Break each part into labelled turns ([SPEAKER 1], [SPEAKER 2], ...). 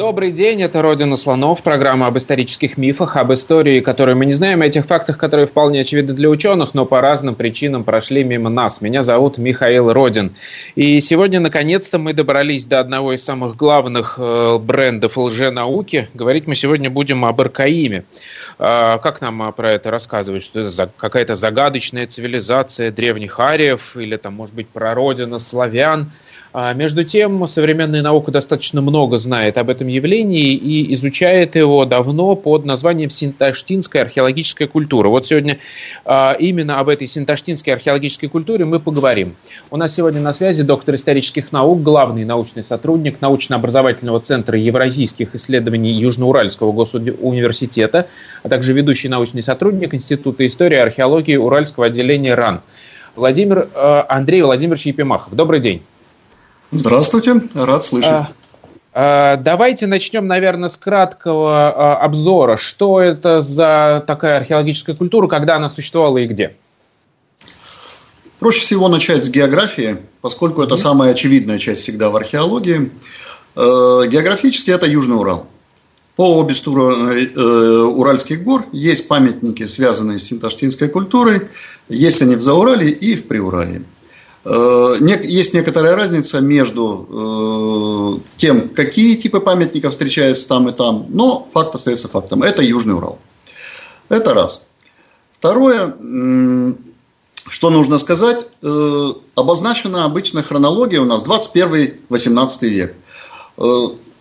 [SPEAKER 1] Добрый день, это «Родина слонов», программа об исторических мифах, об истории, которую мы не знаем, о этих фактах, которые вполне очевидны для ученых, но по разным причинам прошли мимо нас. Меня зовут Михаил Родин. И сегодня, наконец-то, мы добрались до одного из самых главных э, брендов лженауки. Говорить мы сегодня будем об Аркаиме. Э, как нам про это рассказывать? Что это какая-то загадочная цивилизация древних ариев или, там, может быть, прародина славян – а между тем, современная наука достаточно много знает об этом явлении и изучает его давно под названием синташтинская археологическая культура. Вот сегодня а, именно об этой синташтинской археологической культуре мы поговорим. У нас сегодня на связи доктор исторических наук, главный научный сотрудник научно-образовательного центра евразийских исследований Южноуральского госуниверситета, а также ведущий научный сотрудник Института истории и археологии Уральского отделения РАН. Владимир э, Андрей Владимирович Епимахов. Добрый день.
[SPEAKER 2] Здравствуйте, рад слышать. А,
[SPEAKER 1] а, давайте начнем, наверное, с краткого а, обзора. Что это за такая археологическая культура, когда она существовала и где?
[SPEAKER 2] Проще всего начать с географии, поскольку это самая очевидная часть всегда в археологии. Э, географически это Южный Урал. По обе стороны э, Уральских гор есть памятники, связанные с синташтинской культурой. Есть они в Заурале и в Приурале. Э, есть некоторая разница между э, тем, какие типы памятников встречаются там и там, но факт остается фактом. Это Южный Урал. Это раз. Второе, что нужно сказать, э, обозначена обычная хронология у нас 21-18 век.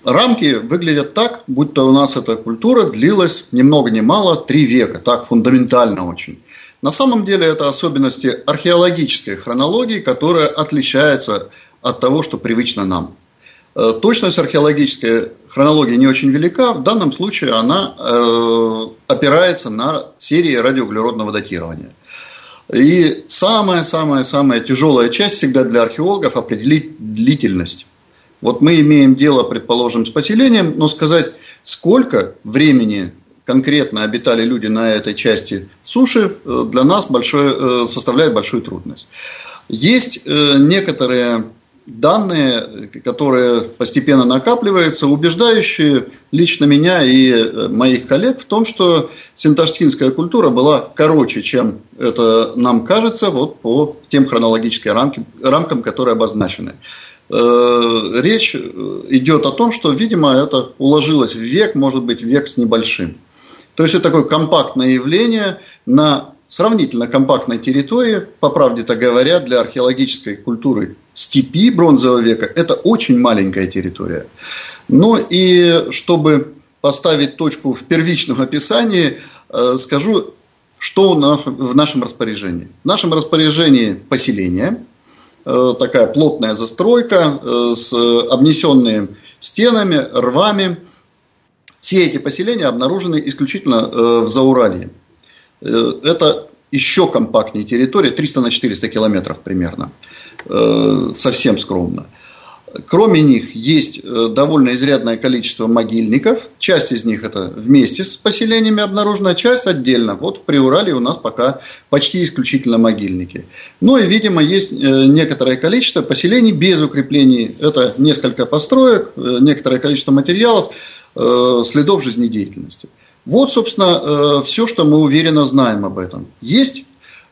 [SPEAKER 2] Рамки выглядят так, будто у нас эта культура длилась ни много ни мало три века, так фундаментально очень. На самом деле это особенности археологической хронологии, которая отличается от того, что привычно нам. Э, точность археологической хронологии не очень велика. В данном случае она э, опирается на серии радиоуглеродного датирования. И самая-самая-самая тяжелая часть всегда для археологов определить длительность. Вот мы имеем дело, предположим, с поселением, но сказать, сколько времени конкретно обитали люди на этой части суши, э, для нас большой, э, составляет большую трудность. Есть э, некоторые данные, которые постепенно накапливаются, убеждающие лично меня и моих коллег в том, что синташтинская культура была короче, чем это нам кажется, вот по тем хронологическим рамкам, рамкам которые обозначены. Речь идет о том, что, видимо, это уложилось в век, может быть, век с небольшим. То есть это такое компактное явление на сравнительно компактной территории, по правде-то говоря, для археологической культуры степи бронзового века это очень маленькая территория. Но и чтобы поставить точку в первичном описании, э, скажу, что в нашем распоряжении. В нашем распоряжении поселение, э, такая плотная застройка э, с обнесенными стенами, рвами – все эти поселения обнаружены исключительно э, в Зауралье. Э, это еще компактнее территория, 300 на 400 километров примерно. Э, совсем скромно. Кроме них есть довольно изрядное количество могильников. Часть из них это вместе с поселениями обнаружена, часть отдельно. Вот в Приурале у нас пока почти исключительно могильники. Ну и, видимо, есть некоторое количество поселений без укреплений. Это несколько построек, некоторое количество материалов следов жизнедеятельности. Вот, собственно, э, все, что мы уверенно знаем об этом. Есть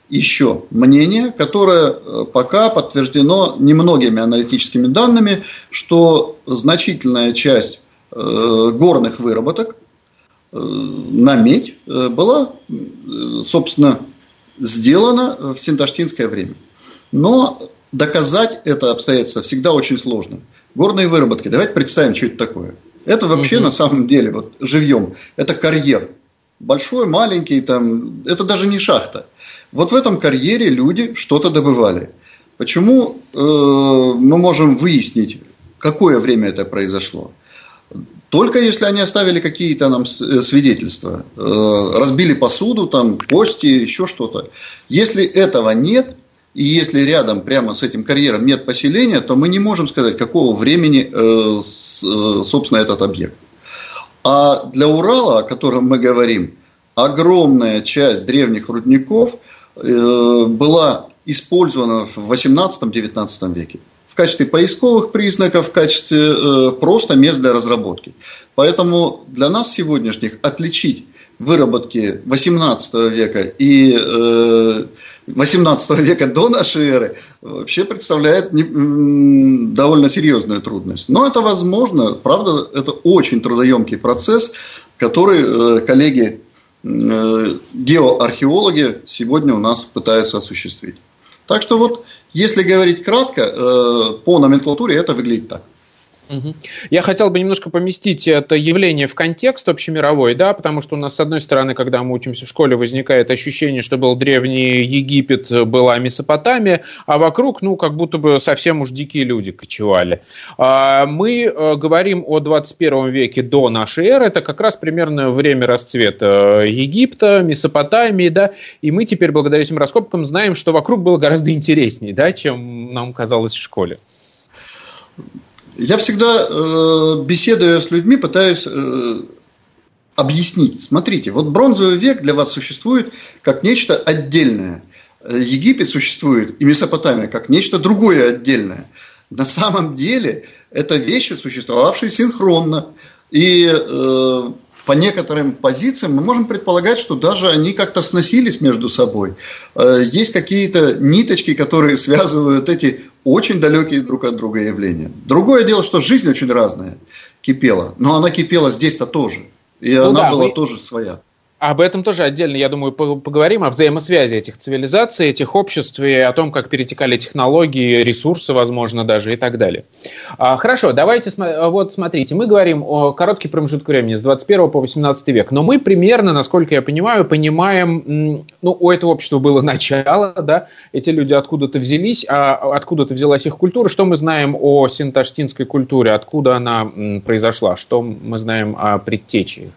[SPEAKER 2] еще мнение, которое э, пока подтверждено немногими аналитическими данными, что значительная часть горных выработок на медь была, собственно, сделана в синташтинское время. Но доказать это обстоятельство всегда очень сложно. Горные выработки, давайте представим, что это такое – это вообще угу. на самом деле, вот живьем, это карьер. Большой, маленький, там, это даже не шахта. Вот в этом карьере люди что-то добывали. Почему э, мы можем выяснить, какое время это произошло? только если они оставили какие-то нам э, свидетельства, э, разбили посуду, там, кости, еще что-то. Если этого нет, и если рядом прямо с этим карьером нет поселения, то мы не можем сказать, какого времени, э, собственно, этот объект. А для Урала, о котором мы говорим, огромная часть древних рудников была использована в 18-19 веке качестве поисковых признаков, в качестве э, просто мест для разработки. Поэтому для нас сегодняшних отличить выработки 18 века и э, 18 века до нашей эры вообще представляет не, довольно серьезную трудность. Но это возможно, правда, это очень трудоемкий процесс, который э, коллеги э, геоархеологи сегодня у нас пытаются осуществить. Так что вот если говорить кратко, э, по номенклатуре это выглядит так.
[SPEAKER 1] Я хотел бы немножко поместить это явление в контекст общемировой, да, потому что у нас, с одной стороны, когда мы учимся в школе, возникает ощущение, что был древний Египет, была Месопотамия, а вокруг, ну, как будто бы совсем уж дикие люди кочевали. А, мы э, говорим о 21 веке до нашей эры, это как раз примерно время расцвета Египта, Месопотамии, да, и мы теперь, благодаря этим раскопкам, знаем, что вокруг было гораздо интереснее, да, чем нам казалось в школе.
[SPEAKER 2] Я всегда, э, беседуя с людьми, пытаюсь э, объяснить. Смотрите, вот бронзовый век для вас существует как нечто отдельное. Египет существует и Месопотамия как нечто другое отдельное. На самом деле это вещи, существовавшие синхронно. И э, по некоторым позициям мы можем предполагать, что даже они как-то сносились между собой. Э, есть какие-то ниточки, которые связывают эти очень далекие друг от друга явления. Другое дело, что жизнь очень разная кипела, но она кипела здесь-то тоже. И ну она да, была вы... тоже своя.
[SPEAKER 1] Об этом тоже отдельно, я думаю, поговорим, о взаимосвязи этих цивилизаций, этих обществ и о том, как перетекали технологии, ресурсы, возможно, даже и так далее. А, хорошо, давайте, вот смотрите, мы говорим о короткий промежуток времени с 21 по 18 век, но мы примерно, насколько я понимаю, понимаем, ну, у этого общества было начало, да, эти люди откуда-то взялись, а откуда-то взялась их культура, что мы знаем о синташтинской культуре, откуда она произошла, что мы знаем о предтече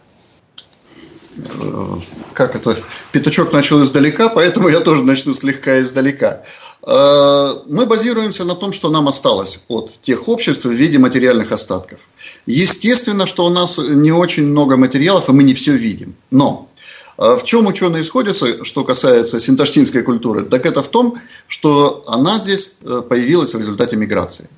[SPEAKER 2] как это, пятачок начал издалека, поэтому я тоже начну слегка издалека. Э, мы базируемся на том, что нам осталось от тех обществ в виде материальных остатков. Естественно, что у нас не очень много материалов, и мы не все видим. Но э, в чем ученые сходятся, что касается синташтинской культуры? Так это в том, что она здесь появилась в результате миграции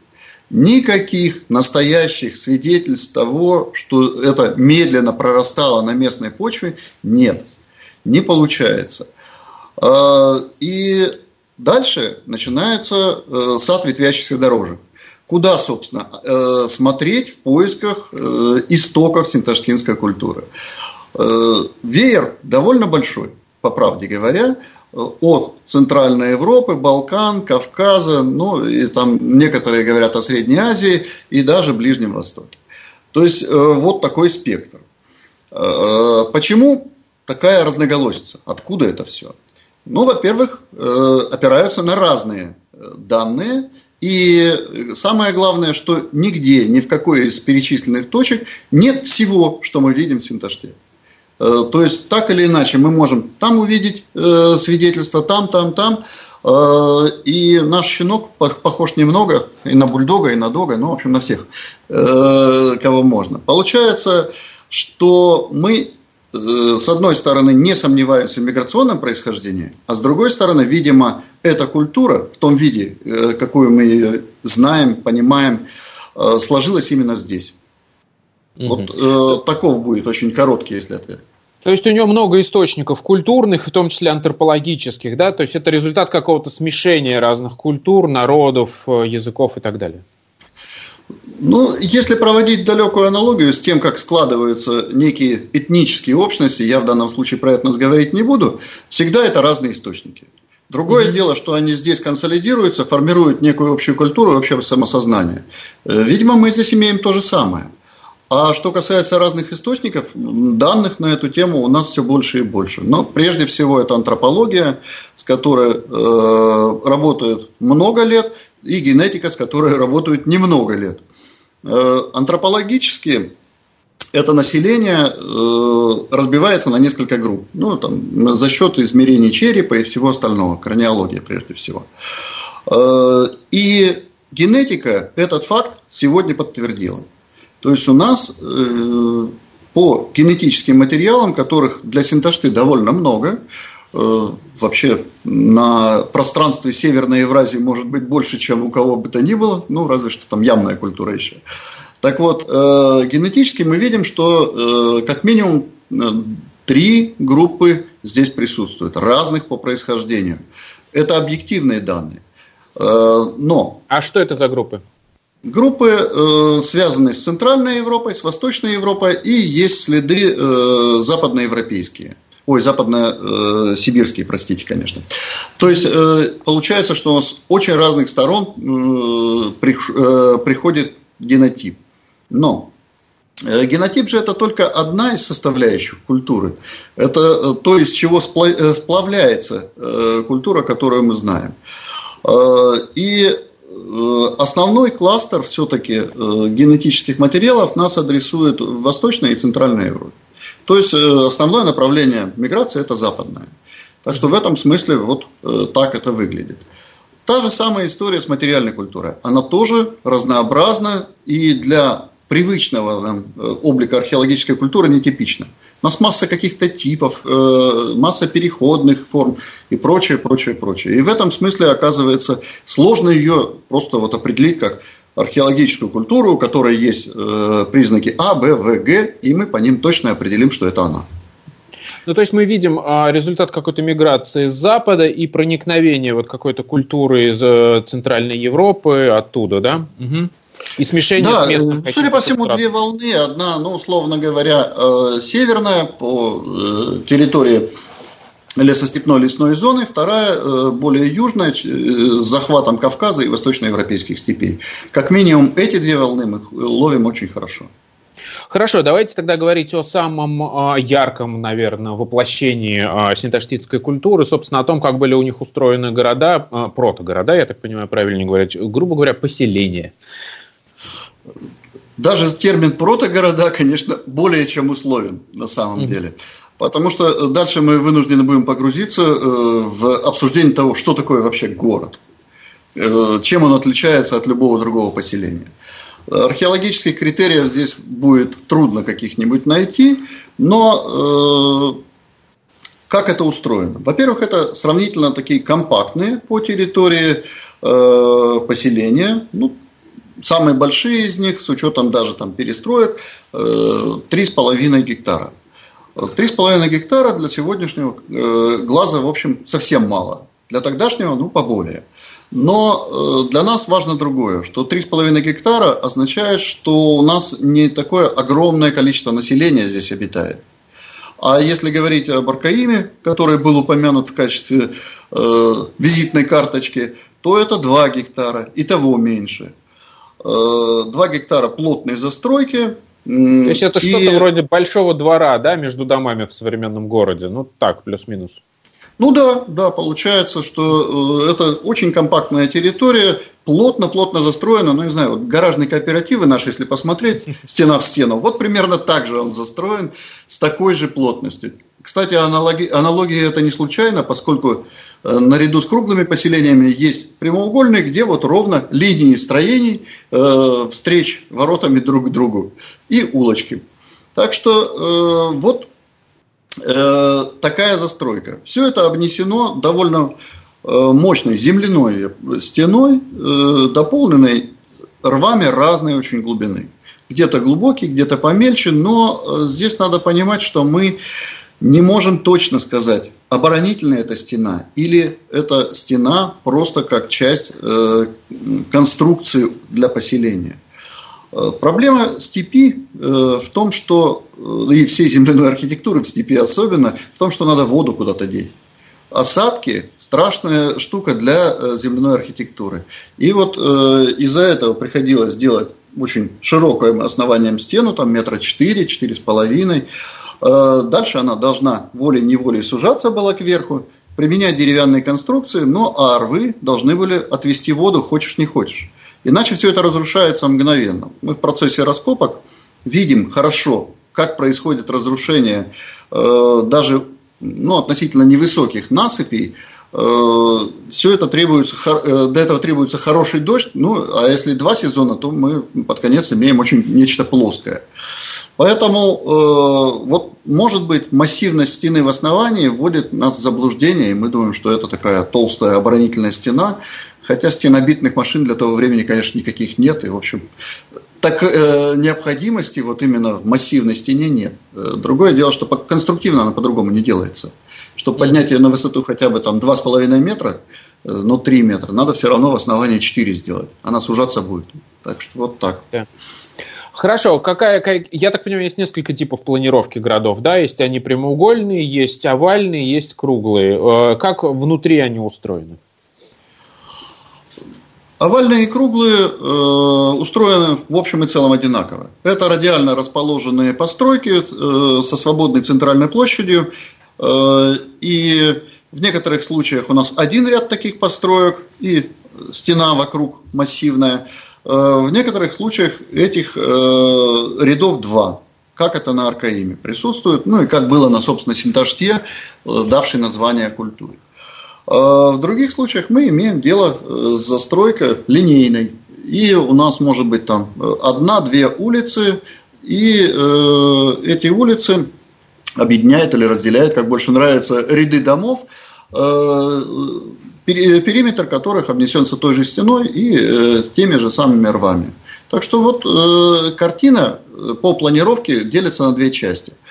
[SPEAKER 2] никаких настоящих свидетельств того, что это медленно прорастало на местной почве, нет, не получается. А, и дальше начинается э, сад ветвящихся дорожек. Куда, собственно, э, смотреть в поисках э, истоков синташтинской культуры? Веер довольно большой, по правде говоря от Центральной Европы, Балкан, Кавказа, ну и там некоторые говорят о Средней Азии и даже Ближнем Востоке. То есть э, вот такой спектр. Э, почему такая разноголосица? Откуда это все? Ну, во-первых, э, опираются на разные данные. И самое главное, что нигде, ни в какой из перечисленных точек нет всего, что мы видим в Синташте. Э, то есть, так или иначе, мы можем там увидеть э, свидетельство, там, там, там. Э, и наш щенок похож немного и на бульдога, и на дога, ну, в общем, на всех, кого можно. Получается, что мы с одной стороны, не сомневаемся в миграционном происхождении, а с другой стороны, видимо, эта культура в том виде, какую мы ее знаем, понимаем, сложилась именно здесь. Угу. Вот э, таков будет очень короткий, если ответ.
[SPEAKER 1] То есть у него много источников культурных, в том числе антропологических, да? То есть это результат какого-то смешения разных культур, народов, э, языков и так далее.
[SPEAKER 2] Ну, если проводить далекую аналогию с тем, как складываются некие этнические общности, я в данном случае про это говорить не буду, всегда это разные источники. Другое mm-hmm. дело, что они здесь консолидируются, формируют некую общую культуру, общее самосознание. Э, видимо, мы здесь имеем то же самое. А что касается разных источников, данных на эту тему у нас все больше и больше. Но прежде всего это антропология, с которой э, работают много лет, и генетика, с которой работают немного лет. Э, антропологически это население э, разбивается на несколько групп. Ну, там, за счет измерений черепа и всего остального, краниология прежде всего. Э, и генетика этот факт сегодня подтвердила. То есть у нас э, по генетическим материалам, которых для синташты довольно много, э, вообще на пространстве Северной Евразии может быть больше, чем у кого бы то ни было, ну, разве что там ямная культура еще. Так вот, э, генетически мы видим, что э, как минимум э, три группы здесь присутствуют, разных по происхождению. Это объективные данные.
[SPEAKER 1] Э, но... А что это за группы?
[SPEAKER 2] Группы э, связаны с Центральной Европой, с Восточной Европой, и есть следы э, западноевропейские. Ой, западно-сибирские, простите, конечно. То есть э, получается, что с очень разных сторон э, при, э, приходит генотип. Но э, Генотип же это только одна из составляющих культуры. Это э, то, из чего э, сплавляется культура, которую мы знаем. И основной кластер все-таки генетических материалов нас адресует в Восточной и Центральной Европе. То есть основное направление миграции это западное. Так что в этом смысле вот так это выглядит. Та же самая история с материальной культурой. Она тоже разнообразна и для привычного нам э, облика археологической культуры нетипично. У нас масса каких-то типов, э, масса переходных форм и прочее, прочее, прочее. И в этом смысле, оказывается, сложно ее просто вот определить как археологическую культуру, у которой есть э, признаки А, Б, В, Г, и мы по ним точно определим, что это она.
[SPEAKER 1] Ну, то есть мы видим а, результат какой-то миграции с Запада и проникновения вот какой-то культуры из Центральной Европы оттуда, да? Угу.
[SPEAKER 2] И смешение да, с местным. Судя по всему, две волны. Одна, ну, условно говоря, э, северная по э, территории лесостепной лесной зоны, вторая э, более южная, с захватом Кавказа и восточноевропейских степей. Как минимум эти две волны мы ловим очень хорошо.
[SPEAKER 1] Хорошо, давайте тогда говорить о самом ярком, наверное, воплощении синташтитской культуры, собственно, о том, как были у них устроены города, протогорода, я так понимаю, правильно говорить, грубо говоря, поселения.
[SPEAKER 2] Даже термин протогорода, конечно, более чем условен на самом mm-hmm. деле. Потому что дальше мы вынуждены будем погрузиться э, в обсуждение того, что такое вообще город. Э, чем он отличается от любого другого поселения. Археологических критериев здесь будет трудно каких-нибудь найти, но э, как это устроено? Во-первых, это сравнительно такие компактные по территории поселения, ну, самые большие из них, с учетом даже там перестроек, 3,5 э, гектара. 3,5 гектара для сегодняшнего э, глаза, в общем, совсем мало. Для тогдашнего, ну, поболее. Но э, для нас важно другое, что 3,5 гектара означает, что у нас не такое огромное количество населения здесь обитает. А если говорить об Аркаиме, который был упомянут в качестве э, визитной карточки, то это 2 гектара, и того меньше. 2 э, гектара плотной застройки.
[SPEAKER 1] То есть это и... что-то вроде большого двора, да, между домами в современном городе? Ну так, плюс-минус.
[SPEAKER 2] Ну да, да, получается, что э, это очень компактная территория, плотно-плотно застроена, ну не знаю, вот гаражные кооперативы наши, если посмотреть, стена в стену, вот примерно так же он застроен, с такой же плотностью. Кстати, аналоги, аналогия это не случайно, поскольку наряду с круглыми поселениями есть прямоугольные, где вот ровно линии строений, э, встреч воротами друг к другу и улочки. Так что э, вот э, такая застройка. Все это обнесено довольно э, мощной земляной стеной, э, дополненной рвами разной очень глубины. Где-то глубокие, где-то помельче, но э, здесь надо понимать, что мы не можем точно сказать, оборонительная это стена или это стена просто как часть э, конструкции для поселения. Э, проблема степи э, в том, что, э, и всей земляной архитектуры в степи особенно, в том, что надо воду куда-то деть. Осадки – страшная штука для земляной архитектуры. И вот из-за этого приходилось делать очень широкое основанием стену, там метра четыре, четыре с половиной. Э, дальше она должна волей-неволей сужаться была кверху, применять деревянные конструкции, но а рвы должны были отвести воду, хочешь не хочешь. Иначе все это разрушается мгновенно. Мы в процессе раскопок видим хорошо как происходит разрушение э, даже ну, относительно невысоких насыпей, э, все это требуется, э, для этого требуется хороший дождь, ну, а если два сезона, то мы под конец имеем очень нечто плоское. Поэтому э, вот может быть массивность стены в основании вводит нас в заблуждение, и мы думаем, что это такая толстая оборонительная стена, хотя стенобитных машин для того времени, конечно, никаких нет, и в общем так э, необходимости вот именно в массивной стене нет. Э, другое дело, что конструктивно она по-другому не делается. Чтобы поднять ее на высоту хотя бы там 2,5 метра, э, ну 3 метра, надо все равно в основании 4 сделать. Она сужаться будет. Так что вот так. Да.
[SPEAKER 1] Хорошо, какая, я так понимаю, есть несколько типов планировки городов, да? Есть они прямоугольные, есть овальные, есть круглые. Э, как внутри они устроены?
[SPEAKER 2] Овальные и круглые э, устроены в общем и целом одинаково. Это радиально расположенные постройки э, со свободной центральной площадью. Э, и в некоторых случаях у нас один ряд таких построек и стена вокруг массивная. Э, в некоторых случаях этих э, рядов два как это на Аркаиме присутствует, ну и как было на, собственно, Синташте, э, давшей название культуре. В других случаях мы имеем дело с застройкой линейной. И у нас может быть там одна-две улицы, и эти улицы объединяют или разделяют, как больше нравится, ряды домов, периметр которых обнесется той же стеной и э, теми же самыми рвами. Так что вот э, картина по планировке делится на две части –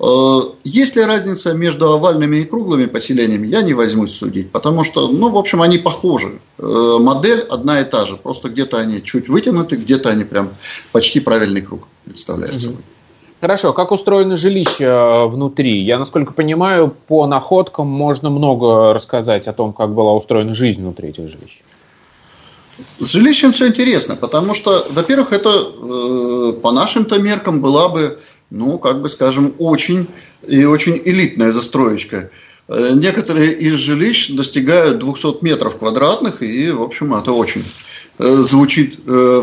[SPEAKER 2] Э, есть ли разница между овальными и круглыми поселениями, я не возьмусь судить, потому что, ну, в общем, они похожи. Э, модель одна и та же, просто где-то они чуть вытянуты, где-то они прям почти правильный круг представляют собой.
[SPEAKER 1] Хорошо, как устроено жилище э, внутри? Я, насколько понимаю, по находкам можно много рассказать о том, как была устроена жизнь внутри этих жилищ.
[SPEAKER 2] С жилищем все интересно, потому что, во-первых, это э, по нашим-то меркам была бы ну, как бы скажем, очень и очень элитная застроечка. Э, некоторые из жилищ достигают 200 метров квадратных, и, в общем, это очень э, звучит э,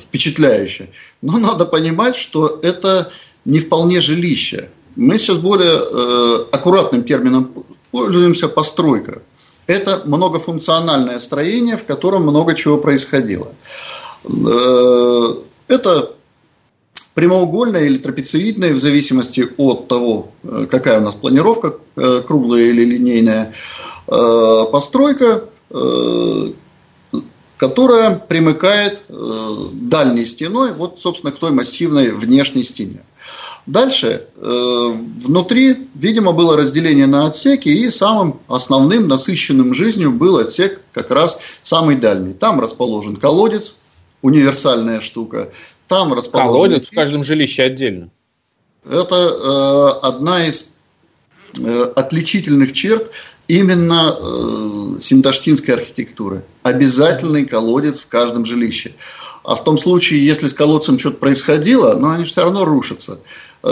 [SPEAKER 2] впечатляюще. Но надо понимать, что это не вполне жилище. Мы сейчас более аккуратным термином пользуемся постройка. Это многофункциональное строение, в котором много чего происходило. Это прямоугольная или трапециевидная, в зависимости от того, э, какая у нас планировка, э, круглая или линейная, э, постройка, которая примыкает дальней стеной, вот, собственно, к той массивной внешней стене. Дальше, внутри, видимо, было разделение на отсеки, и самым основным, насыщенным жизнью был отсек как раз самый дальний. Там расположен колодец, универсальная штука. Там
[SPEAKER 1] расположен... Колодец в каждом жилище отдельно.
[SPEAKER 2] Это э, одна из э, отличительных черт именно э, синташтинской архитектуры. Обязательный колодец в каждом жилище. А в том случае, если с колодцем что-то происходило, но они все равно рушатся, э,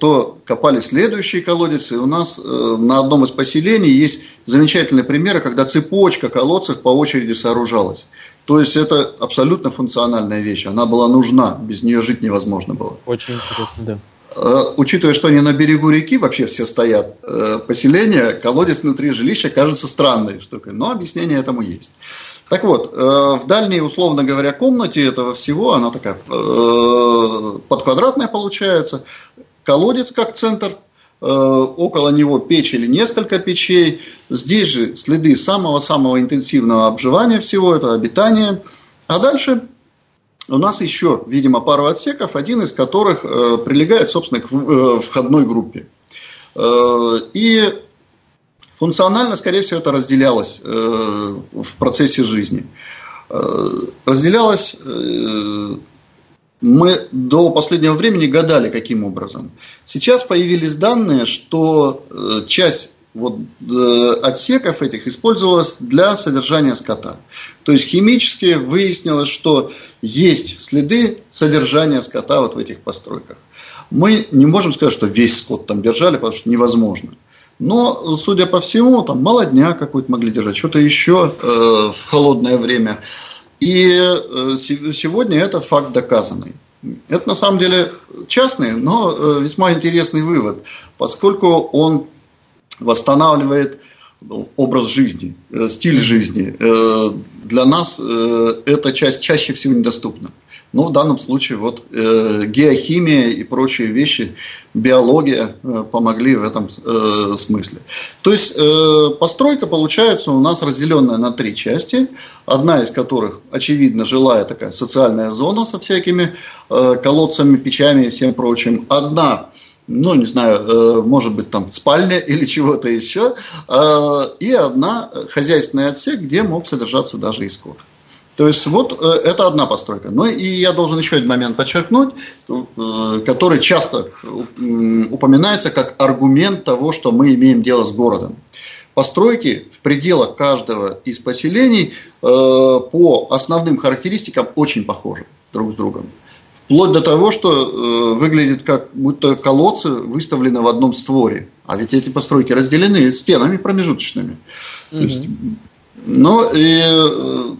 [SPEAKER 2] то копали следующий колодец. И у нас э, на одном из поселений есть замечательные примеры, когда цепочка колодцев по очереди сооружалась. То есть это абсолютно функциональная вещь. Она была нужна, без нее жить невозможно было.
[SPEAKER 1] Очень интересно, да.
[SPEAKER 2] Э, учитывая, что они на берегу реки вообще все стоят, э, поселение, колодец внутри жилища кажется странной штукой, но объяснение этому есть. Так вот, э, в дальней, условно говоря, комнате этого всего, она такая подквадратная получается, колодец как центр около него печь или несколько печей. Здесь же следы самого-самого интенсивного обживания всего, это обитание. А дальше у нас еще, видимо, пару отсеков, один из которых э, прилегает, собственно, к э, входной группе. Э, и функционально, скорее всего, это разделялось э, в процессе жизни. Э, разделялось мы до последнего времени гадали, каким образом. Сейчас появились данные, что э, часть вот, э, отсеков этих использовалась для содержания скота. То есть химически выяснилось, что есть следы содержания скота вот в этих постройках. Мы не можем сказать, что весь скот там держали, потому что невозможно. Но, судя по всему, там молодня какой-то могли держать, что-то еще э, в холодное время. И э, сегодня это факт доказанный. Это на самом деле частный, но э, весьма интересный вывод, поскольку он восстанавливает образ жизни, э, стиль жизни. Э, для нас эта часть чаще всего недоступна. Но в данном случае вот геохимия и прочие вещи, биология помогли в этом смысле. То есть постройка получается у нас разделенная на три части, одна из которых, очевидно, жилая такая социальная зона со всякими колодцами, печами и всем прочим. Одна ну, не знаю, э, может быть, там спальня или чего-то еще, э, и одна хозяйственный отсек, где мог содержаться даже и скот. То есть вот э, это одна постройка. Но и я должен еще один момент подчеркнуть, который часто упоминается как аргумент того, что мы имеем дело с городом. Постройки в пределах каждого из поселений по основным характеристикам очень похожи друг с другом. Вплоть до того, что э, выглядит как будто колодцы выставлены в одном створе. А ведь эти постройки разделены стенами промежуточными. Mm-hmm. То есть, но и, э,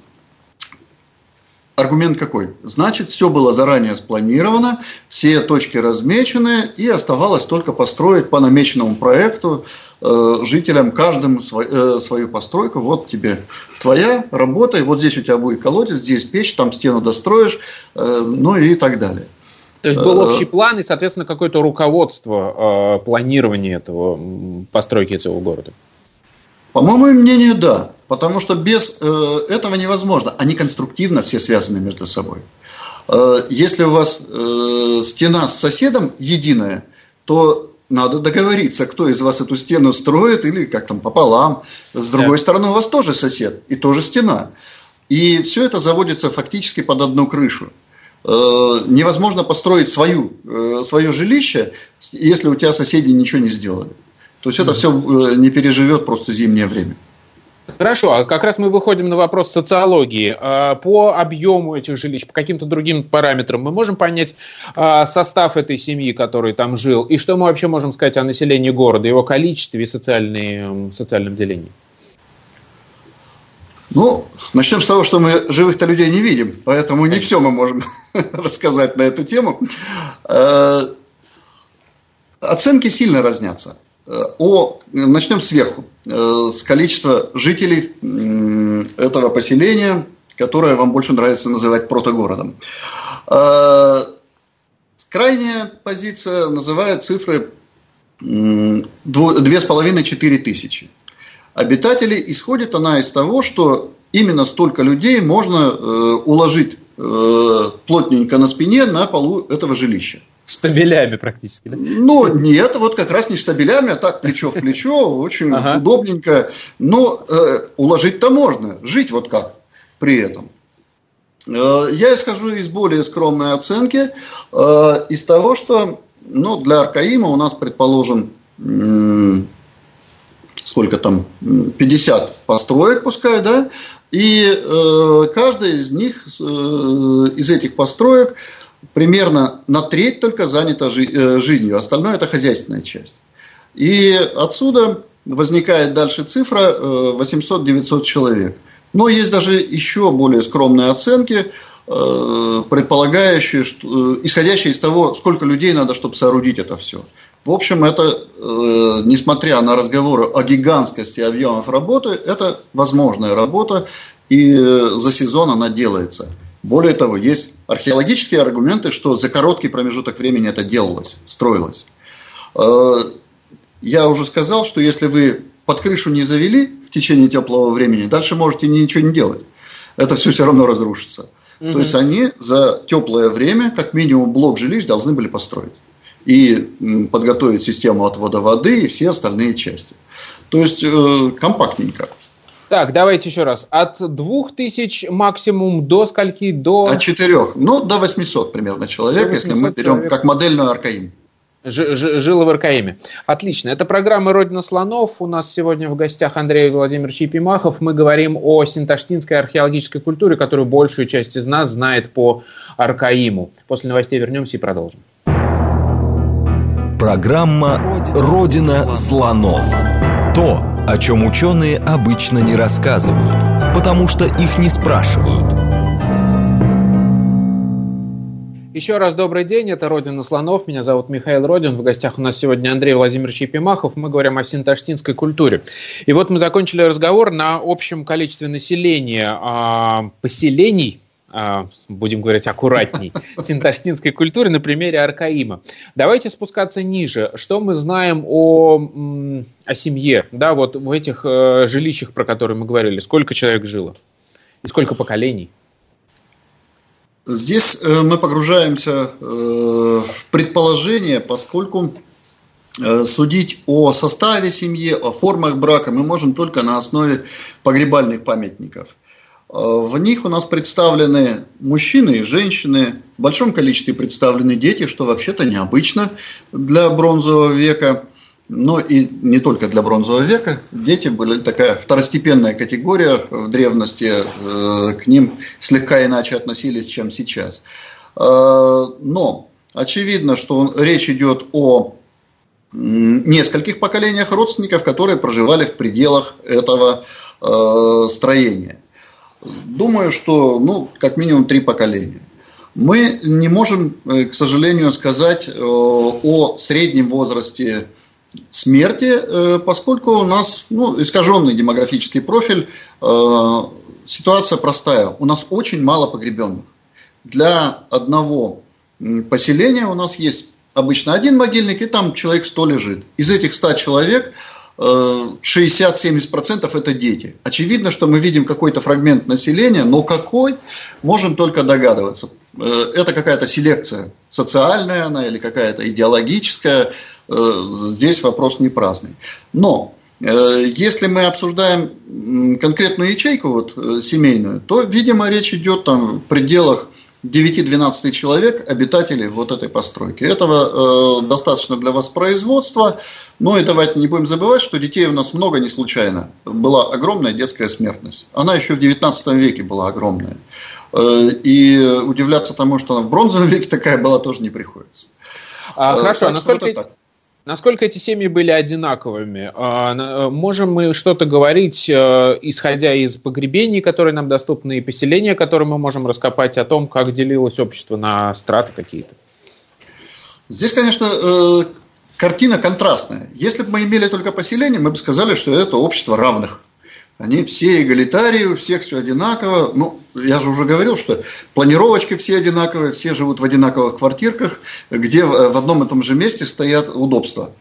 [SPEAKER 2] аргумент какой? Значит, все было заранее спланировано, все точки размечены, и оставалось только построить по намеченному проекту жителям каждому э, свою постройку. Вот тебе твоя работа, и вот здесь у тебя будет колодец, здесь печь, там стену достроишь, э, ну и так далее.
[SPEAKER 1] То есть был э, общий план и, соответственно, какое-то руководство э, планирования этого постройки этого города.
[SPEAKER 2] По моему мнению, да. Потому что без э, этого невозможно. Они конструктивно все связаны между собой. Э, если у вас э, стена с соседом единая, то надо договориться, кто из вас эту стену строит или как там пополам. С другой да. стороны, у вас тоже сосед и тоже стена. И все это заводится фактически под одну крышу. Э, невозможно построить свою, э, свое жилище, если у тебя соседи ничего не сделали. То есть это все э, не переживет просто зимнее время.
[SPEAKER 1] Хорошо, а как раз мы выходим на вопрос социологии. А, по объему этих жилищ, по каким-то другим параметрам мы можем понять а, состав этой семьи, который там жил, и что мы вообще можем сказать о населении города, его количестве и социальном делении?
[SPEAKER 2] Ну, начнем с того, что мы живых-то людей не видим, поэтому не все мы можем рассказать на эту тему. Э, оценки сильно разнятся. Э, о, начнем сверху, э, с количества жителей этого поселения, которое вам больше нравится называть протогородом. Э, крайняя позиция называет цифры 2,5-4 тысячи. Обитателей исходит она из того, что именно столько людей можно уложить плотненько на спине на полу этого жилища.
[SPEAKER 1] Штабелями практически, да?
[SPEAKER 2] Ну, нет, вот как раз не штабелями, а так плечо в плечо, очень ага. удобненько. Но э, уложить-то можно, жить вот как при этом. Э, я исхожу из более скромной оценки, э, из того, что ну, для Аркаима у нас, предположим, э, сколько там, 50 построек пускай, да, и э, каждая из них, э, из этих построек, примерно на треть только занята э, жизнью, остальное это хозяйственная часть. И отсюда возникает дальше цифра 800-900 э, человек. Но есть даже еще более скромные оценки, э, предполагающие, что, исходящие из того, сколько людей надо, чтобы соорудить это все. В общем, это, несмотря на разговоры о гигантскости объемов работы, это возможная работа, и за сезон она делается. Более того, есть археологические аргументы, что за короткий промежуток времени это делалось, строилось. Э, я уже сказал, что если вы под крышу не завели в течение теплого времени, дальше можете ничего не делать. Это все все равно разрушится. Угу. То есть они за теплое время, как минимум, блок жилищ должны были построить. И подготовить систему отвода воды и все остальные части. То есть э, компактненько.
[SPEAKER 1] Так, давайте еще раз. От двух тысяч максимум до скольки? До...
[SPEAKER 2] От четырех. Ну, до 800 примерно человек, 800 если мы берем человек. как модельную Аркаим.
[SPEAKER 1] Жила в РКМе. Отлично. Это программа «Родина слонов». У нас сегодня в гостях Андрей Владимирович Епимахов. Мы говорим о синташтинской археологической культуре, которую большую часть из нас знает по Аркаиму. После новостей вернемся и продолжим.
[SPEAKER 3] Программа «Родина слонов». То, о чем ученые обычно не рассказывают, потому что их не спрашивают.
[SPEAKER 1] Еще раз добрый день, это «Родина слонов», меня зовут Михаил Родин, в гостях у нас сегодня Андрей Владимирович Епимахов, мы говорим о синташтинской культуре. И вот мы закончили разговор на общем количестве населения а, поселений, будем говорить аккуратней, синташтинской культуры на примере Аркаима. Давайте спускаться ниже. Что мы знаем о, о семье, да, вот в этих э, жилищах, про которые мы говорили, сколько человек жило и сколько поколений?
[SPEAKER 2] Здесь э, мы погружаемся э, в предположение, поскольку э, судить о составе семьи, о формах брака мы можем только на основе погребальных памятников. В них у нас представлены мужчины и женщины, в большом количестве представлены дети, что вообще-то необычно для бронзового века но и не только для бронзового века. Дети были такая второстепенная категория в древности, э, к ним слегка иначе относились, чем сейчас. Э, но очевидно, что речь идет о нескольких поколениях родственников, которые проживали в пределах этого э, строения. Думаю, что ну, как минимум три поколения. Мы не можем, к сожалению, сказать о среднем возрасте смерти, э, поскольку у нас ну, искаженный демографический профиль, э, ситуация простая. У нас очень мало погребенных. Для одного поселения у нас есть обычно один могильник, и там человек 100 лежит. Из этих 100 человек 60-70% э, это дети. Очевидно, что мы видим какой-то фрагмент населения, но какой, можем только догадываться. Это какая-то селекция социальная она или какая-то идеологическая, Э, здесь вопрос не праздный. Но э, если мы обсуждаем конкретную ячейку вот, э, семейную, то, видимо, речь идет там в пределах 9-12 человек, обитателей вот этой постройки. Этого э, достаточно для воспроизводства. Но и давайте не будем забывать, что детей у нас много не случайно. Была огромная детская смертность. Она еще в 19 веке была огромная. Э, и удивляться тому, что она в бронзовом веке такая была, тоже не приходится.
[SPEAKER 1] А, хорошо, а насколько, Насколько эти семьи были одинаковыми? А, э, можем мы что-то говорить, э, исходя из погребений, которые нам доступны, и поселения, которые мы можем раскопать, о том, как делилось общество на страты какие-то?
[SPEAKER 2] Здесь, конечно, э, картина контрастная. Если бы мы имели только поселение, мы бы сказали, что это общество равных. Они все эгалитарии, у всех все одинаково. Ну, я же уже говорил, что планировочки все одинаковые, все живут в одинаковых квартирках, где в одном и том же месте стоят удобства.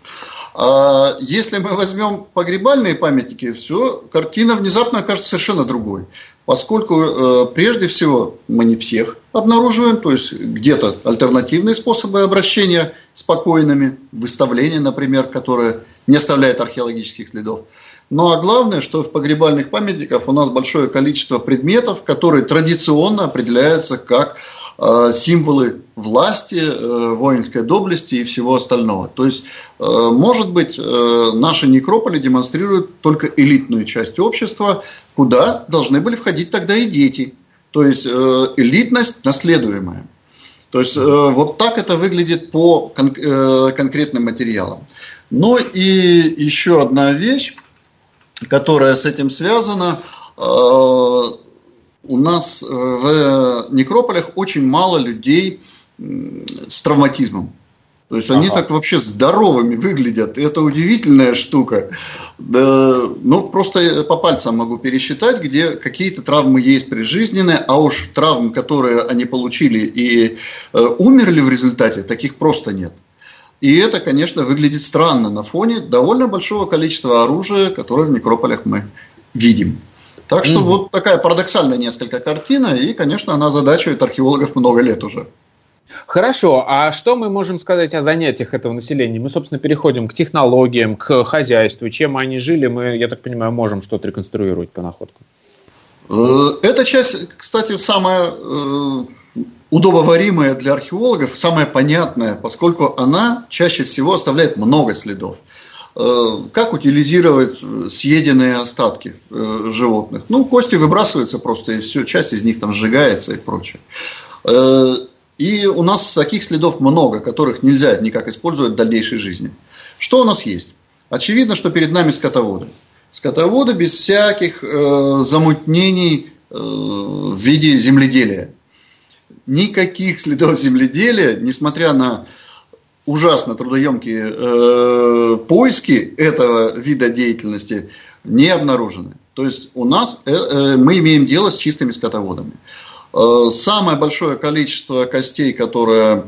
[SPEAKER 2] А если мы возьмем погребальные памятники, все, картина внезапно окажется совершенно другой. Поскольку э, прежде всего мы не всех обнаруживаем, то есть где-то альтернативные способы обращения с покойными, выставление, например, которое не оставляет археологических следов. Ну а главное, что в погребальных памятниках у нас большое количество предметов, которые традиционно определяются как э, символы власти, э, воинской доблести и всего остального. То есть, э, может быть, наши некрополи демонстрируют только элитную часть общества, куда должны были входить тогда и дети. То есть, элитность наследуемая. То есть, вот так это выглядит по кон- конкретным материалам. Ну и еще одна вещь которая с этим связана. Э, у нас э, в некрополях очень мало людей с травматизмом. То есть они ага. так вообще здоровыми выглядят. Это удивительная штука. Да, ну, просто по пальцам могу пересчитать, где какие-то травмы есть прижизненные, а уж травм, которые они получили и э, умерли в результате, таких просто нет. И это, конечно, выглядит странно на фоне довольно большого количества оружия, которое в некрополях мы видим. Так что mm вот такая парадоксальная несколько картина, и, конечно, она задачивает археологов много лет уже.
[SPEAKER 1] Хорошо, а что мы можем сказать о занятиях этого населения? Мы, собственно, переходим к технологиям, к хозяйству. Чем они жили, мы, я так понимаю, можем что-то реконструировать по находкам.
[SPEAKER 2] Э, эта часть, кстати, самая э, удобоваримая для археологов, самая понятная, поскольку она чаще всего оставляет много следов. Э, как утилизировать съеденные остатки э, животных? Ну, кости выбрасываются просто, и все, часть из них там сжигается и прочее. Э, и у нас таких следов много, которых нельзя никак использовать в дальнейшей жизни. Что у нас есть? Очевидно, что перед нами скотоводы. Скотоводы без всяких замутнений в виде земледелия никаких следов земледелия, несмотря на ужасно трудоемкие э, поиски этого вида деятельности, не обнаружены. То есть у нас э, э, мы имеем дело с чистыми скотоводами. Э, самое большое количество костей, которое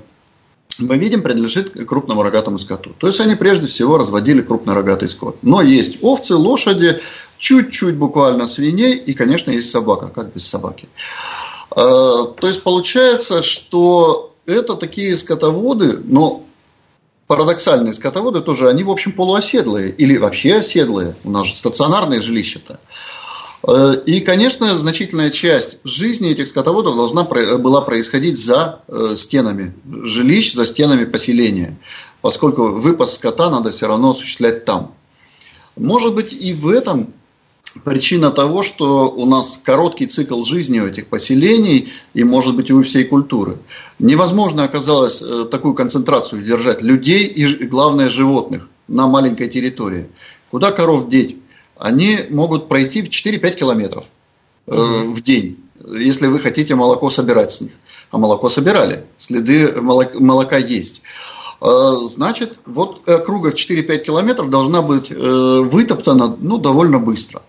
[SPEAKER 2] мы видим, принадлежит крупному рогатому скоту. То есть они прежде всего разводили крупнорогатый скот. Но есть овцы, лошади, чуть-чуть буквально свиней и, конечно, есть собака. Как без собаки? Э, то есть получается, что это такие скотоводы, но парадоксальные скотоводы тоже, они, в общем, полуоседлые или вообще оседлые. У нас же стационарные жилища-то. Э, и, конечно, значительная часть жизни этих скотоводов должна была происходить за э, стенами жилищ, за стенами поселения, поскольку выпас скота надо все равно осуществлять там. Может быть, и в этом причина того, что у нас короткий цикл жизни у этих поселений и, может быть, и у всей культуры. Невозможно оказалось э, такую концентрацию держать людей и, главное, животных на маленькой территории. Куда коров деть? Они могут пройти 4-5 километров э, в день, если вы хотите молоко собирать с них. А молоко собирали, следы молока есть. Э, значит, вот округа в 4-5 километров должна быть вытоптана ну, довольно быстро.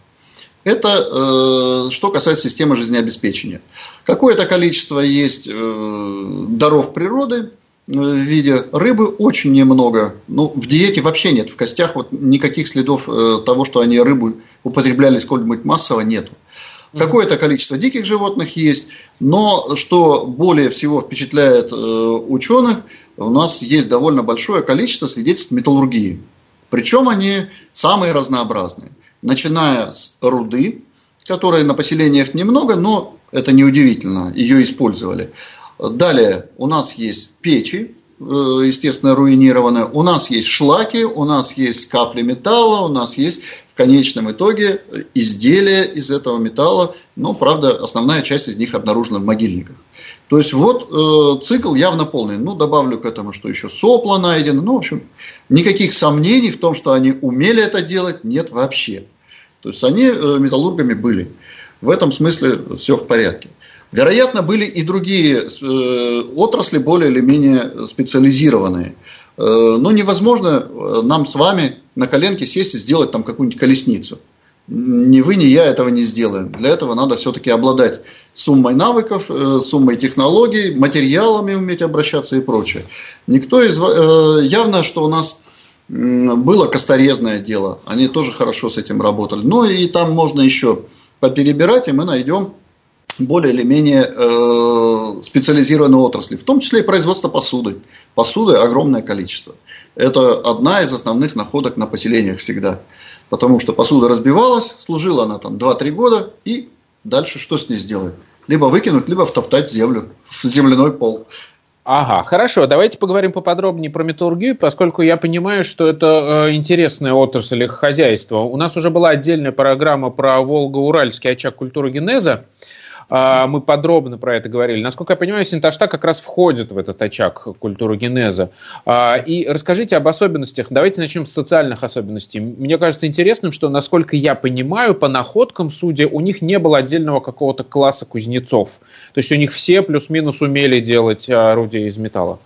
[SPEAKER 2] Это э, что касается системы жизнеобеспечения. Какое-то количество есть э, даров природы э, в виде рыбы, очень немного. Ну, в диете вообще нет, в костях вот никаких следов э, того, что они рыбу употребляли сколь-нибудь массово, нету. Какое-то количество диких животных есть, но что более всего впечатляет э, ученых, у нас есть довольно большое количество свидетельств металлургии. Причем они самые разнообразные начиная с руды, которой на поселениях немного, но это неудивительно, ее использовали. Далее у нас есть печи, э, естественно, руинированные. У нас есть шлаки, у нас есть капли металла, у нас есть в конечном итоге изделия из этого металла. Но, правда, основная часть из них обнаружена в могильниках. То есть вот э, цикл явно полный. Ну, добавлю к этому, что еще сопла найдено. Ну, в общем, никаких сомнений в том, что они умели это делать, нет вообще. То есть они э, металлургами были. В этом смысле все в порядке. Вероятно, были и другие э, отрасли, более или менее специализированные. Э, но невозможно нам с вами на коленке сесть и сделать там какую-нибудь колесницу. Ни вы, ни я этого не сделаем. Для этого надо все-таки обладать суммой навыков, суммой технологий, материалами уметь обращаться и прочее. Никто из... Явно, что у нас было косторезное дело, они тоже хорошо с этим работали. Ну и там можно еще поперебирать, и мы найдем более или менее э, специализированные отрасли, в том числе и производство посуды. Посуды огромное количество. Это одна из основных находок на поселениях всегда. Потому что посуда разбивалась, служила она там 2-3 года, и дальше что с ней сделать? Либо выкинуть, либо втоптать в землю, в земляной пол.
[SPEAKER 1] Ага, хорошо. Давайте поговорим поподробнее про металлургию, поскольку я понимаю, что это э, интересная отрасль их хозяйства. У нас уже была отдельная программа про Волго-Уральский очаг культуры генеза. А, мы подробно про это говорили. Насколько я понимаю, Синташта как раз входит в этот очаг культуры генеза. А, и расскажите об особенностях. Давайте начнем с социальных особенностей. Мне кажется интересным, что, насколько я понимаю, по находкам, судя, у них не было отдельного какого-то класса кузнецов. То есть у них все плюс-минус умели делать орудия из металла.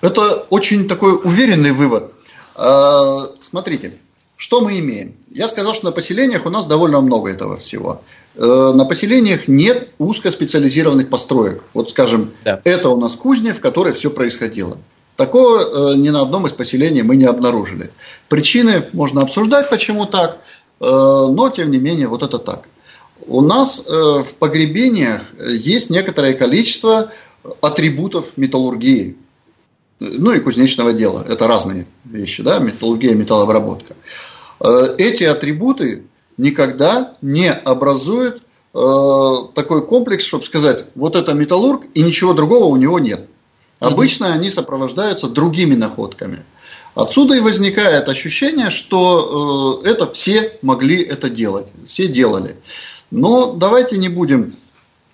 [SPEAKER 2] Это очень такой уверенный вывод. А, смотрите, что мы имеем? Я сказал, что на поселениях у нас довольно много этого всего. Э, на поселениях нет узкоспециализированных построек. Вот, скажем, да. это у нас кузня, в которой все происходило. Такого э, ни на одном из поселений мы не обнаружили. Причины можно обсуждать, почему так, э, но тем не менее вот это так. У нас в погребениях есть некоторое количество атрибутов металлургии, ну и кузнечного дела. Это разные вещи, да, металлургия, металлообработка. Э, эти атрибуты никогда не образуют э, такой комплекс, чтобы сказать, вот это металлург, и ничего другого у него нет. Обычно они сопровождаются другими находками. Отсюда и возникает ощущение, что э, это все могли это делать, все делали. Но давайте не будем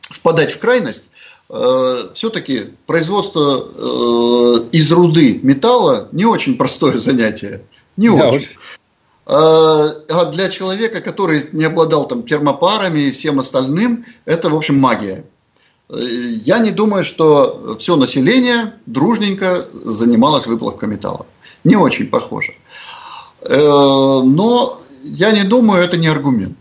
[SPEAKER 2] впадать в крайность. Э, все-таки производство э, из руды металла не очень простое занятие. Не да очень. Уж. А для человека, который не обладал там термопарами и всем остальным, это, в общем, магия. Я не думаю, что все население дружненько занималось выплавкой металла. Не очень похоже. Но я не думаю, это не аргумент.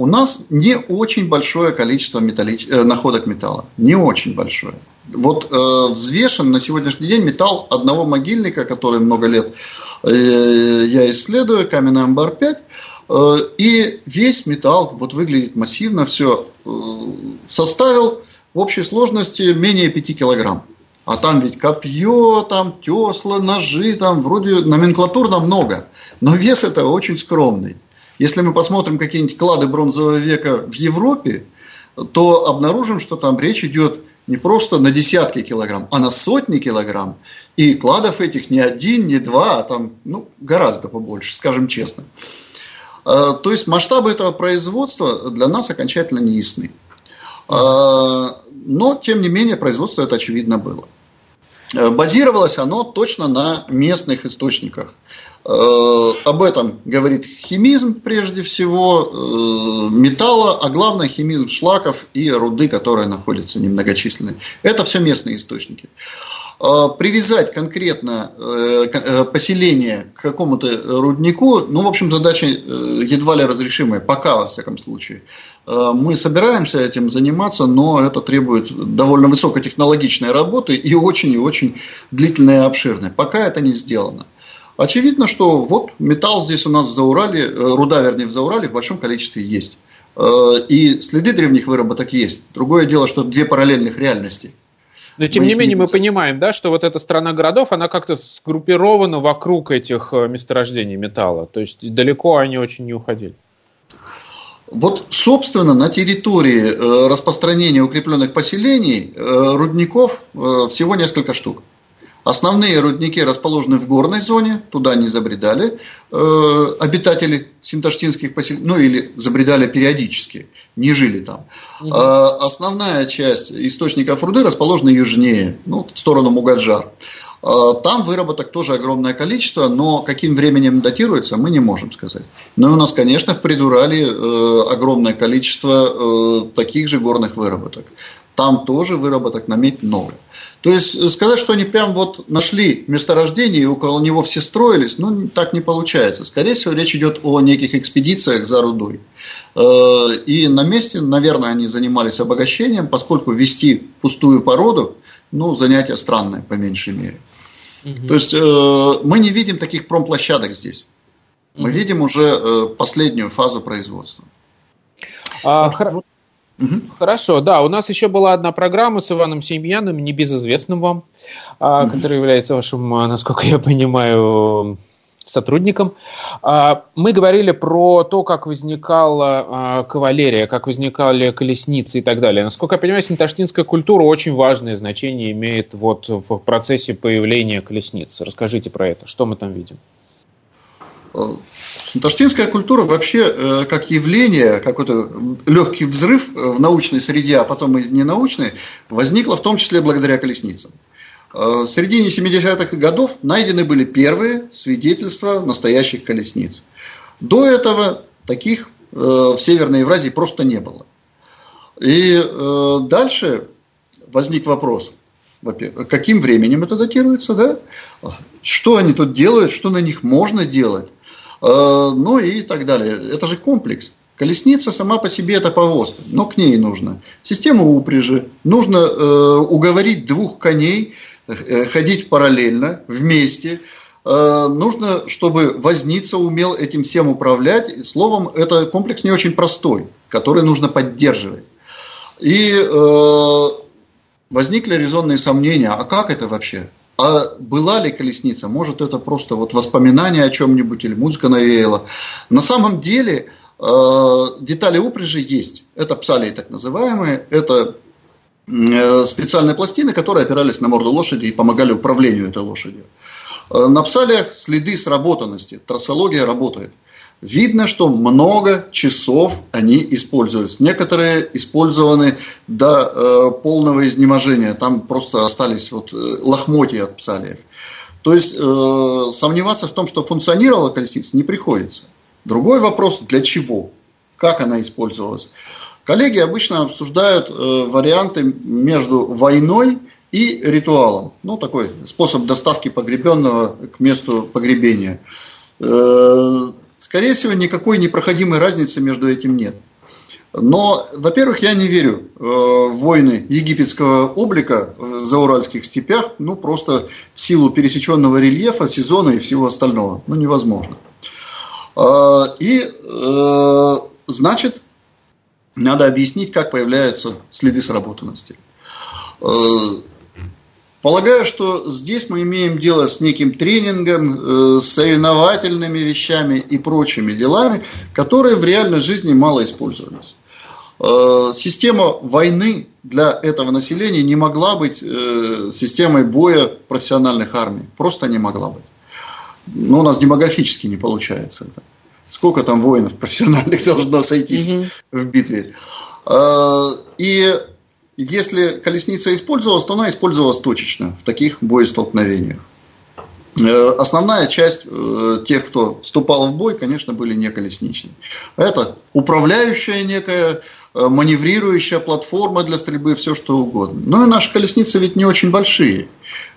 [SPEAKER 2] У нас не очень большое количество металлич... Э, находок металла. Не очень большое. Вот э, взвешен на сегодняшний день металл одного могильника, который много лет э, я исследую, каменный амбар 5. Э, и весь металл, вот выглядит массивно все, э, составил в общей сложности менее 5 килограмм. А там ведь копье, там тесла, ножи, там вроде номенклатурно много. Но вес это очень скромный. Если мы посмотрим какие-нибудь клады бронзового века в Европе, то обнаружим, что там речь идет не просто на десятки килограмм, а на сотни килограмм. И кладов этих не один, не два, а там ну, гораздо побольше, скажем честно. А, то есть масштабы этого производства для нас окончательно не ясны. А, но, тем не менее, производство это очевидно было. А, базировалось оно точно на местных источниках – Э, об этом говорит химизм прежде всего э, металла, а главное химизм шлаков и руды, которые находятся немногочисленные. Это все местные источники. Э, привязать конкретно поселение к какому-то руднику, ну, в общем, задача едва ли разрешимая, пока, во всяком случае. Мы собираемся этим заниматься, но это требует довольно высокотехнологичной работы и очень и очень длительной и обширной. Пока это не сделано. Очевидно, что вот металл здесь у нас в Заурале, э, руда, вернее, в Заурале в большом количестве есть. Э, и следы древних выработок есть. Другое дело, что две параллельных реальности.
[SPEAKER 1] Но тем мы не менее не мы понимаем, да, что вот эта страна городов, она как-то сгруппирована вокруг этих э, месторождений металла. То есть далеко они очень не уходили.
[SPEAKER 2] Вот, собственно, на территории распространения укрепленных поселений рудников всего несколько штук. Основные рудники расположены в горной зоне, туда не забредали э, обитатели синташтинских поселений, ну или забредали периодически, не жили там. Угу. Э, основная часть источников руды расположена южнее, ну, в сторону Мугаджар. Э, там выработок тоже огромное количество, но каким временем датируется, мы не можем сказать. Но у нас, конечно, в Придурале э, огромное количество э, таких же горных выработок. Там тоже выработок на медь много. То есть э, сказать, что они прям вот нашли месторождение и около него все строились, ну так не получается. Скорее всего, речь идет о неких экспедициях за рудой. Э, и на месте, наверное, они занимались обогащением, поскольку вести пустую породу, ну, занятие странное, по меньшей мере. Угу. То есть э, мы не видим таких промплощадок здесь. Мы угу. видим уже последнюю фазу производства.
[SPEAKER 1] А, вот, Угу. Хорошо, да, у нас еще была одна программа с Иваном Семьяном, небезызвестным вам, угу. который является вашим, а, насколько я понимаю, сотрудником. А, мы говорили про то, как возникала а, кавалерия, как возникали колесницы и так далее. Насколько я понимаю, синташтинская культура очень важное значение имеет вот в процессе появления колесниц. Расскажите про это, что мы там видим.
[SPEAKER 2] Таштинская культура вообще э, как явление, какой-то легкий взрыв э, в научной среде, а потом и ненаучной, возникла в том числе благодаря колесницам. Э, в середине 70-х годов найдены были первые свидетельства настоящих колесниц. До этого таких в Северной Евразии просто не было. И дальше возник вопрос, каким временем это датируется, да? Что они тут делают, что на них можно делать? Э, ну и так далее. Это же комплекс. Колесница сама по себе это повозка, но к ней нужно система упряжи, нужно э, уговорить двух коней э, ходить параллельно, вместе. Э, нужно, чтобы возница умел этим всем управлять. Словом, это комплекс не очень простой, который нужно поддерживать. И э, возникли резонные сомнения, а как это вообще? А была ли колесница? Может, это просто вот воспоминание о чем-нибудь или музыка навеяла. На самом деле э, детали упряжи есть. Это псалии так называемые. Это э, специальные пластины, которые опирались на морду лошади и помогали управлению этой лошадью. Э, на псалиях следы сработанности. Трассология работает. Видно, что много часов они используются. Некоторые использованы до э, полного изнеможения. Там просто остались вот, э, лохмотья от псалиев. То есть э, сомневаться в том, что функционировала колесница, не приходится. Другой вопрос, для чего, как она использовалась. Коллеги обычно обсуждают э, варианты между войной и ритуалом. Ну, такой способ доставки погребенного к месту погребения. Э, скорее всего, никакой непроходимой разницы между этим нет. Но, во-первых, я не верю э, в войны египетского облика в зауральских степях, ну, просто в силу пересеченного рельефа, сезона и всего остального. Ну, невозможно. Э, и, э, значит, надо объяснить, как появляются следы сработанности. Э, Полагаю, что здесь мы имеем дело с неким тренингом, э, с соревновательными вещами и прочими делами, которые в реальной жизни мало использовались. Э, система войны для этого населения не могла быть э, системой боя профессиональных армий. Просто не могла быть. Но у нас демографически не получается это. Сколько там воинов профессиональных должно сойтись угу. в битве. И если колесница использовалась, то она использовалась точечно в таких боестолкновениях. Э, основная часть э, тех, кто вступал в бой, конечно, были не колесничные. Это управляющая некая, э, маневрирующая платформа для стрельбы, все что угодно. Но и наши колесницы ведь не очень большие.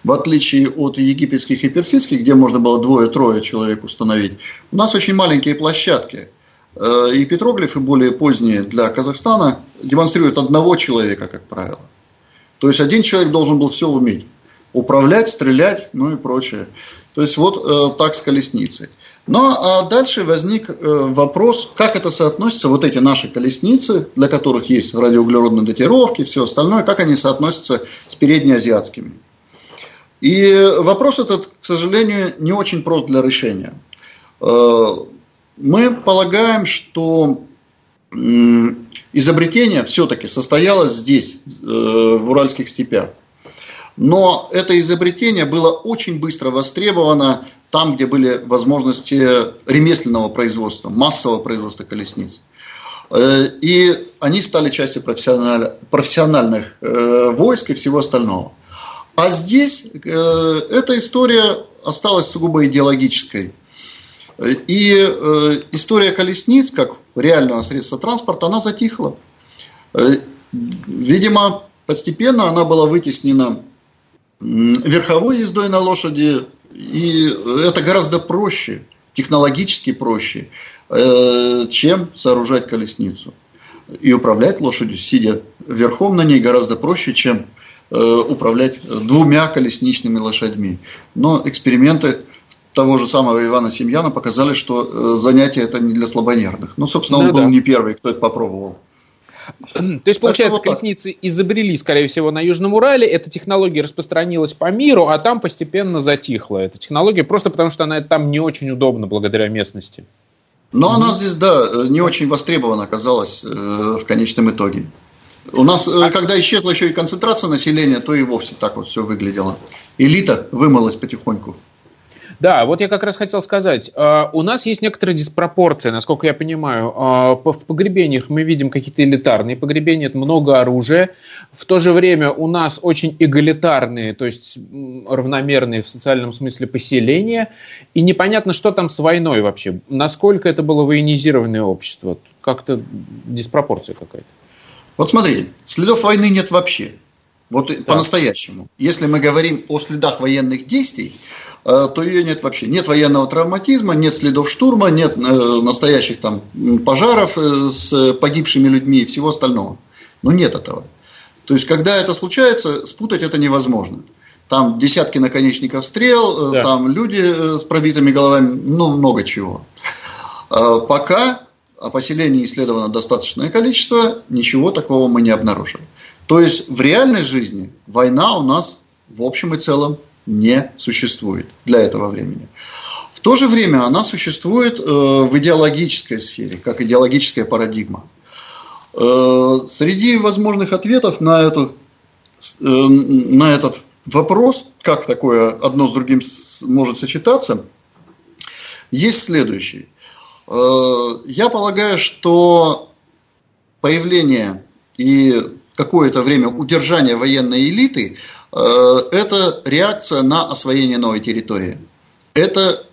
[SPEAKER 2] В отличие от египетских и персидских, где можно было двое-трое человек установить, у нас очень маленькие площадки – и петроглифы более поздние для Казахстана демонстрируют одного человека, как правило. То есть один человек должен был все уметь. Управлять, стрелять, ну и прочее. То есть вот э, так с колесницей. Ну а дальше возник э, вопрос, как это соотносится, вот эти наши колесницы, для которых есть радиоуглеродные датировки, все остальное, как они соотносятся с переднеазиатскими. И вопрос этот, к сожалению, не очень прост для решения. Э, мы полагаем, что изобретение все-таки состоялось здесь, э, в Уральских степях. Но это изобретение было очень быстро востребовано там, где были возможности ремесленного производства, массового производства колесниц. Э, и они стали частью профессиональных э, войск и всего остального. А здесь эта история осталась сугубо идеологической. И э, история колесниц, как реального средства транспорта, она затихла. Э, видимо, постепенно она была вытеснена верховой ездой на лошади, и это гораздо проще, технологически проще, э, чем сооружать колесницу. И управлять лошадью, сидя верхом на ней, гораздо проще, чем управлять двумя колесничными лошадьми. Но эксперименты того же самого Ивана Семьяна показали, что э, занятие это не для слабонервных. Ну, собственно, он да, был да. не первый, кто это попробовал.
[SPEAKER 1] То есть, получается, вот колесницы так. изобрели, скорее всего, на Южном Урале, эта технология распространилась по миру, а там постепенно затихла эта технология, просто потому что она там не очень удобна благодаря местности.
[SPEAKER 2] Но mm-hmm. она здесь, да, не очень востребована оказалась э, в конечном итоге. У нас, э, а... когда исчезла еще и концентрация населения, то и вовсе так вот все выглядело. Элита вымылась потихоньку.
[SPEAKER 1] Да, вот я как раз хотел сказать, э, у нас есть некоторая диспропорция, насколько я понимаю. Э, в погребениях мы видим какие-то элитарные погребения, это много оружия. В то же время у нас очень эгалитарные, то есть равномерные в социальном смысле поселения. И непонятно, что там с войной вообще. Насколько это было военизированное общество. Как-то диспропорция какая-то.
[SPEAKER 2] Вот смотрите, следов войны нет вообще. Вот да. по-настоящему. Если мы говорим о следах военных действий, э, то ее нет вообще. Нет военного травматизма, нет следов штурма, нет э, настоящих там пожаров э, с погибшими людьми и всего остального. Но нет этого. То есть, когда это случается, спутать это невозможно. Там десятки наконечников стрел, да. там люди с пробитыми головами, ну, много чего. Пока о поселении исследовано достаточное количество, ничего такого мы не обнаружили. То есть в реальной жизни война у нас в общем и целом не существует для этого времени. В то же время она существует э, в идеологической сфере, как идеологическая парадигма. Э, среди возможных ответов на, эту, э, на этот вопрос, как такое одно с другим может сочетаться, есть следующий. Я полагаю, что появление и какое-то время удержание военной элиты это реакция на освоение новой территории. Это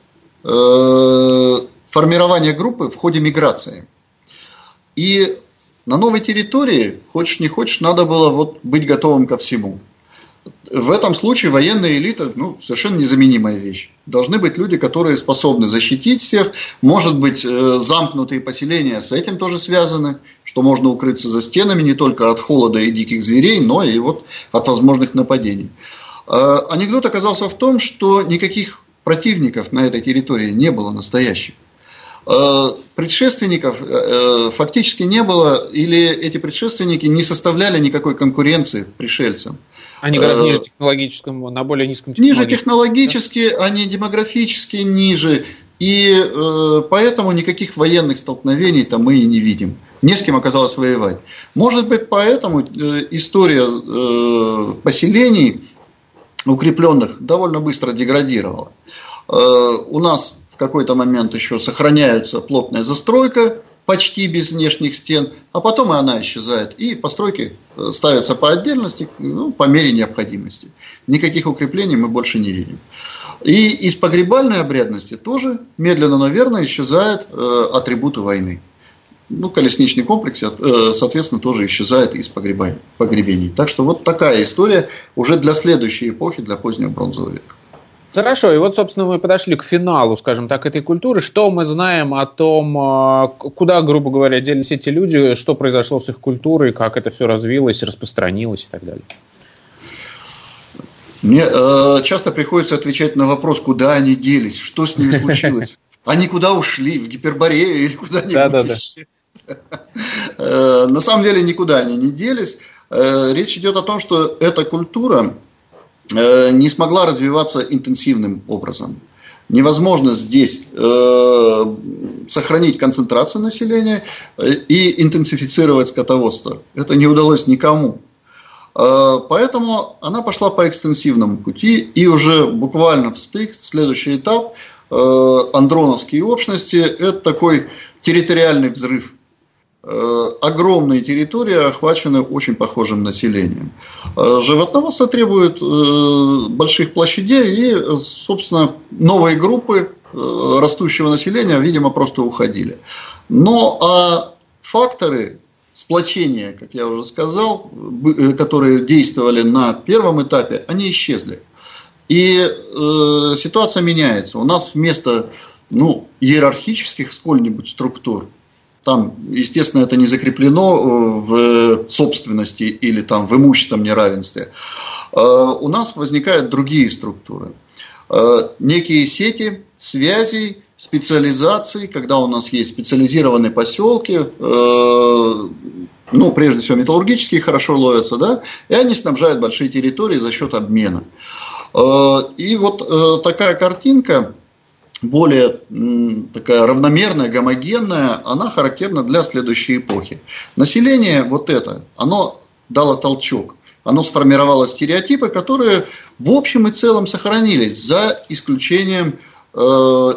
[SPEAKER 2] формирование группы в ходе миграции. И на новой территории, хочешь не хочешь, надо было вот быть готовым ко всему. В этом случае военная элита ну, совершенно незаменимая вещь. Должны быть люди, которые способны защитить всех. Может быть, э, замкнутые поселения с этим тоже связаны, что можно укрыться за стенами не только от холода и диких зверей, но и вот от возможных нападений. Э, анекдот оказался в том, что никаких противников на этой территории не было настоящих. Э, предшественников э, фактически не было, или эти предшественники не составляли никакой конкуренции пришельцам.
[SPEAKER 1] Они гораздо ниже технологическом, на более низком
[SPEAKER 2] технологическом. Ниже технологически, да? они демографически ниже. И поэтому никаких военных столкновений там мы и не видим. Не с кем оказалось воевать. Может быть, поэтому э, история э, поселений укрепленных довольно быстро деградировала. Э, у нас какой-то момент еще сохраняется плотная застройка, почти без внешних стен, а потом и она исчезает. И постройки ставятся по отдельности, ну, по мере необходимости. Никаких укреплений мы больше не видим. И из погребальной обрядности тоже медленно, наверное, исчезают э, атрибуты войны. Ну, колесничный комплекс, э, соответственно, тоже исчезает из погребений. Так что вот такая история уже для следующей эпохи, для позднего бронзового века.
[SPEAKER 1] Хорошо, и вот, собственно, мы подошли к финалу, скажем так, этой культуры. Что мы знаем о том, а, куда, грубо говоря, делись эти люди, что произошло с их культурой, как это все развилось, распространилось и так далее?
[SPEAKER 2] Мне э, часто приходится отвечать на вопрос, куда они делись, что с ними случилось. Они куда ушли, в Гиперборею или куда-нибудь да, да, еще? Э, на самом деле никуда они не делись. Э, речь идет о том, что эта культура Э, не смогла развиваться интенсивным образом. Невозможно здесь э, сохранить концентрацию населения и интенсифицировать скотоводство. Это не удалось никому. Э, поэтому она пошла по экстенсивному пути и уже буквально в стык, следующий этап, э, андроновские общности, это такой территориальный взрыв огромные территории охвачены очень похожим населением. Э, животноводство требует э, больших площадей и, собственно, новые группы растущего населения, видимо, просто уходили. Но а факторы сплочения, как я уже сказал, которые действовали на первом этапе, они исчезли. И э, ситуация меняется. У нас вместо ну, иерархических сколь-нибудь структур там, естественно, это не закреплено э, в собственности или там в имущественном неравенстве. Э, у нас возникают другие структуры. Э, некие сети связей, специализации, когда у нас есть специализированные поселки, ну, прежде всего, металлургические хорошо ловятся, да, и они снабжают большие территории за счет обмена. И вот такая картинка, более такая равномерная, гомогенная, она характерна для следующей эпохи. Население вот это, оно дало толчок. Оно сформировало стереотипы, которые в общем и целом сохранились, за исключением э,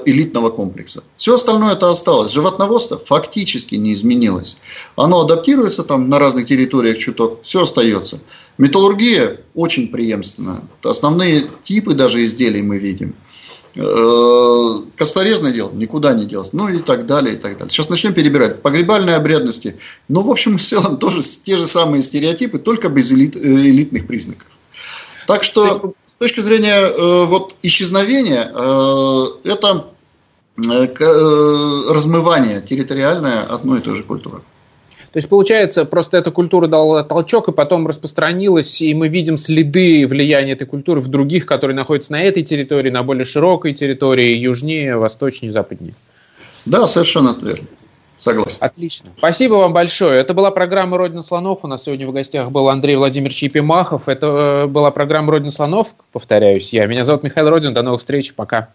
[SPEAKER 2] элитного комплекса. Все остальное это осталось. Животноводство фактически не изменилось. Оно адаптируется там на разных территориях чуток, все остается. Металлургия очень преемственна. Основные типы даже изделий мы видим. Э, косторезное дело никуда не делось, ну и так далее, и так далее. Сейчас начнем перебирать. Погребальные обрядности, ну, в общем, в целом тоже те же самые стереотипы, только без элит, э, элитных признаков. Так что, с точки зрения э, вот, исчезновения, э, это э, э, размывание территориальное одной и той же культуры.
[SPEAKER 1] То есть, получается, просто эта культура дала толчок и потом распространилась, и мы видим следы влияния этой культуры в других, которые находятся на этой территории, на более широкой территории, южнее, восточнее, западнее.
[SPEAKER 2] Да, совершенно верно. Согласен.
[SPEAKER 1] Отлично. Спасибо вам большое. Это была программа «Родина слонов». У нас сегодня в гостях был Андрей Владимирович Епимахов. Это э, была программа «Родина слонов», повторяюсь я. Меня зовут Михаил Родин. До новых встреч. Пока.